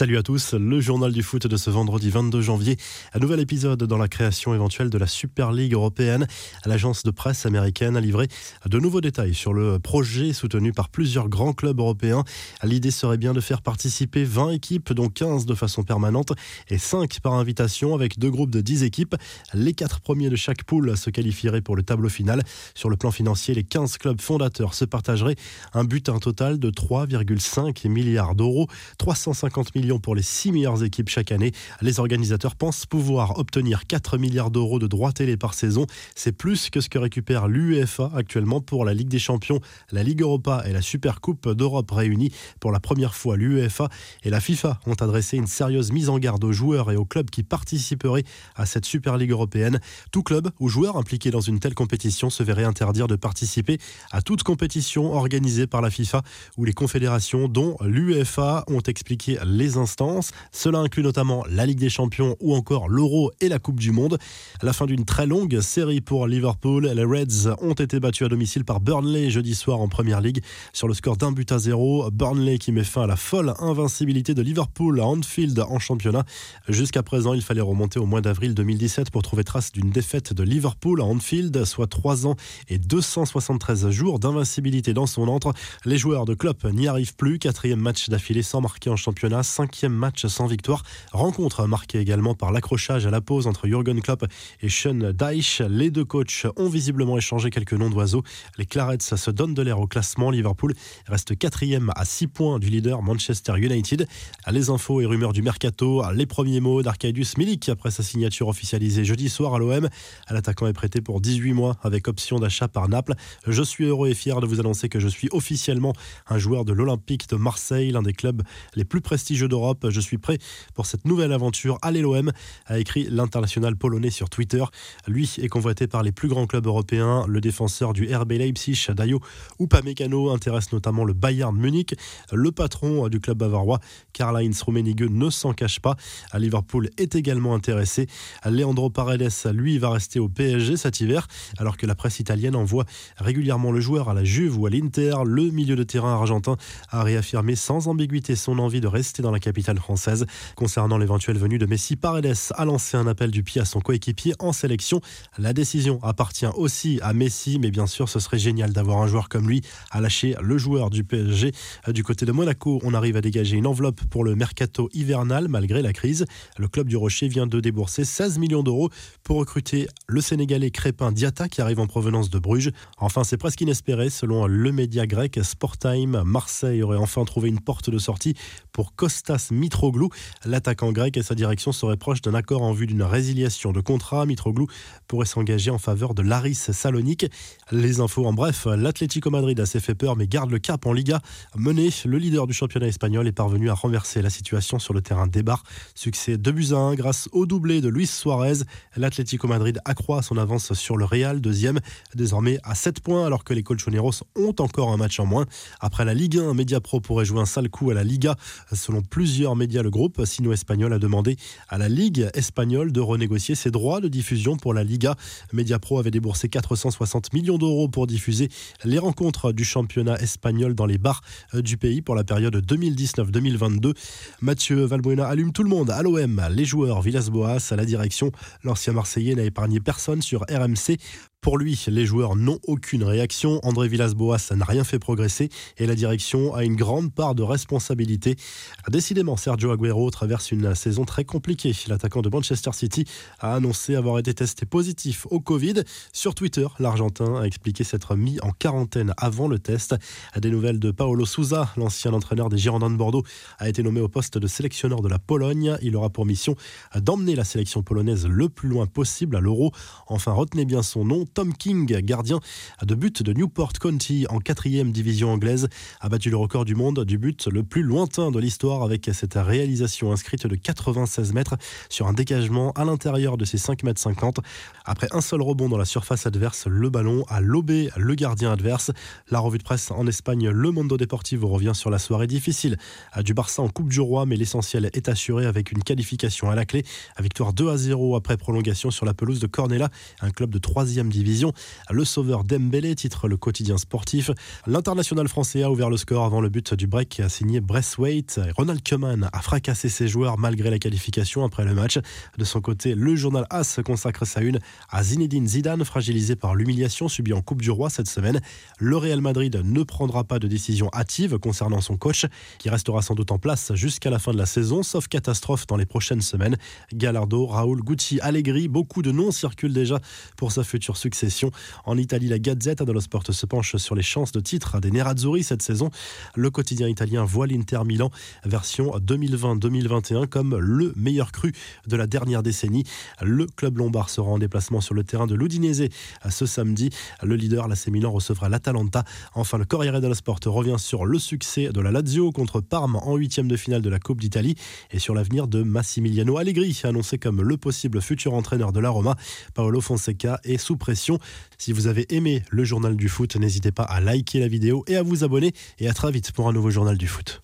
Salut à tous, le journal du foot de ce vendredi 22 janvier. Un nouvel épisode dans la création éventuelle de la Super League européenne. L'agence de presse américaine a livré de nouveaux détails sur le projet soutenu par plusieurs grands clubs européens. L'idée serait bien de faire participer 20 équipes, dont 15 de façon permanente et 5 par invitation avec deux groupes de 10 équipes. Les 4 premiers de chaque poule se qualifieraient pour le tableau final. Sur le plan financier, les 15 clubs fondateurs se partageraient un but un total de 3,5 milliards d'euros, 350 millions pour les six meilleures équipes chaque année. Les organisateurs pensent pouvoir obtenir 4 milliards d'euros de droits télé par saison. C'est plus que ce que récupère l'UEFA actuellement pour la Ligue des Champions, la Ligue Europa et la Super Coupe d'Europe réunies. Pour la première fois, l'UEFA et la FIFA ont adressé une sérieuse mise en garde aux joueurs et aux clubs qui participeraient à cette Super Ligue européenne. Tout club ou joueur impliqué dans une telle compétition se verrait interdire de participer à toute compétition organisée par la FIFA ou les confédérations dont l'UEFA ont expliqué les instances. Cela inclut notamment la Ligue des Champions ou encore l'Euro et la Coupe du Monde. À la fin d'une très longue série pour Liverpool, les Reds ont été battus à domicile par Burnley jeudi soir en Première Ligue sur le score d'un but à zéro. Burnley qui met fin à la folle invincibilité de Liverpool à Anfield en championnat. Jusqu'à présent, il fallait remonter au mois d'avril 2017 pour trouver trace d'une défaite de Liverpool à Anfield, soit 3 ans et 273 jours d'invincibilité dans son entre. Les joueurs de Klopp n'y arrivent plus. Quatrième match d'affilée sans marquer en championnat cinquième match sans victoire. Rencontre marquée également par l'accrochage à la pause entre Jürgen Klopp et Sean Dyche. Les deux coachs ont visiblement échangé quelques noms d'oiseaux. Les Clarets se donnent de l'air au classement. Liverpool reste quatrième à 6 points du leader Manchester United. Les infos et rumeurs du mercato, les premiers mots d'Arcadius Milik après sa signature officialisée jeudi soir à l'OM. L'attaquant est prêté pour 18 mois avec option d'achat par Naples. Je suis heureux et fier de vous annoncer que je suis officiellement un joueur de l'Olympique de Marseille, l'un des clubs les plus prestigieux d'Europe. Je suis prêt pour cette nouvelle aventure. Allez l'OM, a écrit l'international polonais sur Twitter. Lui est convoité par les plus grands clubs européens. Le défenseur du RB Leipzig, Dayo Upamecano, intéresse notamment le Bayern Munich. Le patron du club bavarois, Karl-Heinz Rummenigge, ne s'en cache pas. À Liverpool est également intéressé. Leandro Paredes, lui, va rester au PSG cet hiver, alors que la presse italienne envoie régulièrement le joueur à la Juve ou à l'Inter. Le milieu de terrain argentin a réaffirmé sans ambiguïté son envie de rester dans la capitale française. Concernant l'éventuelle venue de Messi, Paredes a lancé un appel du pied à son coéquipier en sélection. La décision appartient aussi à Messi, mais bien sûr, ce serait génial d'avoir un joueur comme lui à lâcher le joueur du PSG. Du côté de Monaco, on arrive à dégager une enveloppe pour le mercato hivernal malgré la crise. Le club du Rocher vient de débourser 16 millions d'euros pour recruter le Sénégalais Crépin Diata qui arrive en provenance de Bruges. Enfin, c'est presque inespéré. Selon le média grec Sporttime, Marseille aurait enfin trouvé une porte de sortie pour Mitroglou. L'attaquant grec et sa direction seraient proches d'un accord en vue d'une résiliation de contrat. Mitroglou pourrait s'engager en faveur de Laris Salonique. Les infos en bref, l'Atlético Madrid a s'est fait peur mais garde le cap en Liga. Mené, le leader du championnat espagnol est parvenu à renverser la situation sur le terrain débar. Succès 2 buts à 1 grâce au doublé de Luis Suarez. L'Atlético Madrid accroît son avance sur le Real, deuxième, désormais à 7 points alors que les Colchoneros ont encore un match en moins. Après la Ligue 1, Mediapro pourrait jouer un sale coup à la Liga. Selon plusieurs médias, le groupe sino-espagnol a demandé à la Ligue espagnole de renégocier ses droits de diffusion pour la Liga. Mediapro avait déboursé 460 millions d'euros pour diffuser les rencontres du championnat espagnol dans les bars du pays pour la période 2019-2022. Mathieu Valbuena allume tout le monde à l'OM, les joueurs Villas-Boas à la direction. L'ancien Marseillais n'a épargné personne sur RMC. Pour lui, les joueurs n'ont aucune réaction. André Villas-Boas n'a rien fait progresser et la direction a une grande part de responsabilité. Décidément, Sergio Aguero traverse une saison très compliquée. L'attaquant de Manchester City a annoncé avoir été testé positif au Covid. Sur Twitter, l'Argentin a expliqué s'être mis en quarantaine avant le test. Des nouvelles de Paolo Souza, l'ancien entraîneur des Girondins de Bordeaux, a été nommé au poste de sélectionneur de la Pologne. Il aura pour mission d'emmener la sélection polonaise le plus loin possible à l'Euro. Enfin, retenez bien son nom. Tom King, gardien de but de Newport County en quatrième division anglaise, a battu le record du monde du but le plus lointain de l'histoire avec cette réalisation inscrite de 96 mètres sur un dégagement à l'intérieur de ses 5 mètres 50. Après un seul rebond dans la surface adverse, le ballon a lobé le gardien adverse. La revue de presse en Espagne, Le Mondo Deportivo revient sur la soirée difficile du Barça en Coupe du Roi, mais l'essentiel est assuré avec une qualification à la clé. Victoire 2 à 0 après prolongation sur la pelouse de Cornella, un club de 3 division division. Le sauveur Dembélé titre le quotidien sportif. L'international français a ouvert le score avant le but du break et a signé Bresswaite. Ronald Koeman a fracassé ses joueurs malgré la qualification après le match. De son côté, le journal AS consacre sa une à Zinedine Zidane, fragilisé par l'humiliation subie en Coupe du Roi cette semaine. Le Real Madrid ne prendra pas de décision hâtive concernant son coach, qui restera sans doute en place jusqu'à la fin de la saison, sauf catastrophe dans les prochaines semaines. Gallardo, Raoul, Gucci, Allegri, beaucoup de noms circulent déjà pour sa future succession. En Italie, la Gazette dello Sport se penche sur les chances de titre des Nerazzurri cette saison. Le quotidien italien voit l'Inter Milan version 2020-2021 comme le meilleur cru de la dernière décennie. Le club lombard sera en déplacement sur le terrain de l'Udinese ce samedi. Le leader, l'AC Milan, recevra l'Atalanta. Enfin, le Corriere dello Sport revient sur le succès de la Lazio contre Parme en huitième de finale de la Coupe d'Italie et sur l'avenir de Massimiliano Allegri, annoncé comme le possible futur entraîneur de la Roma. Paolo Fonseca est sous pression. Si vous avez aimé le journal du foot, n'hésitez pas à liker la vidéo et à vous abonner. Et à très vite pour un nouveau journal du foot.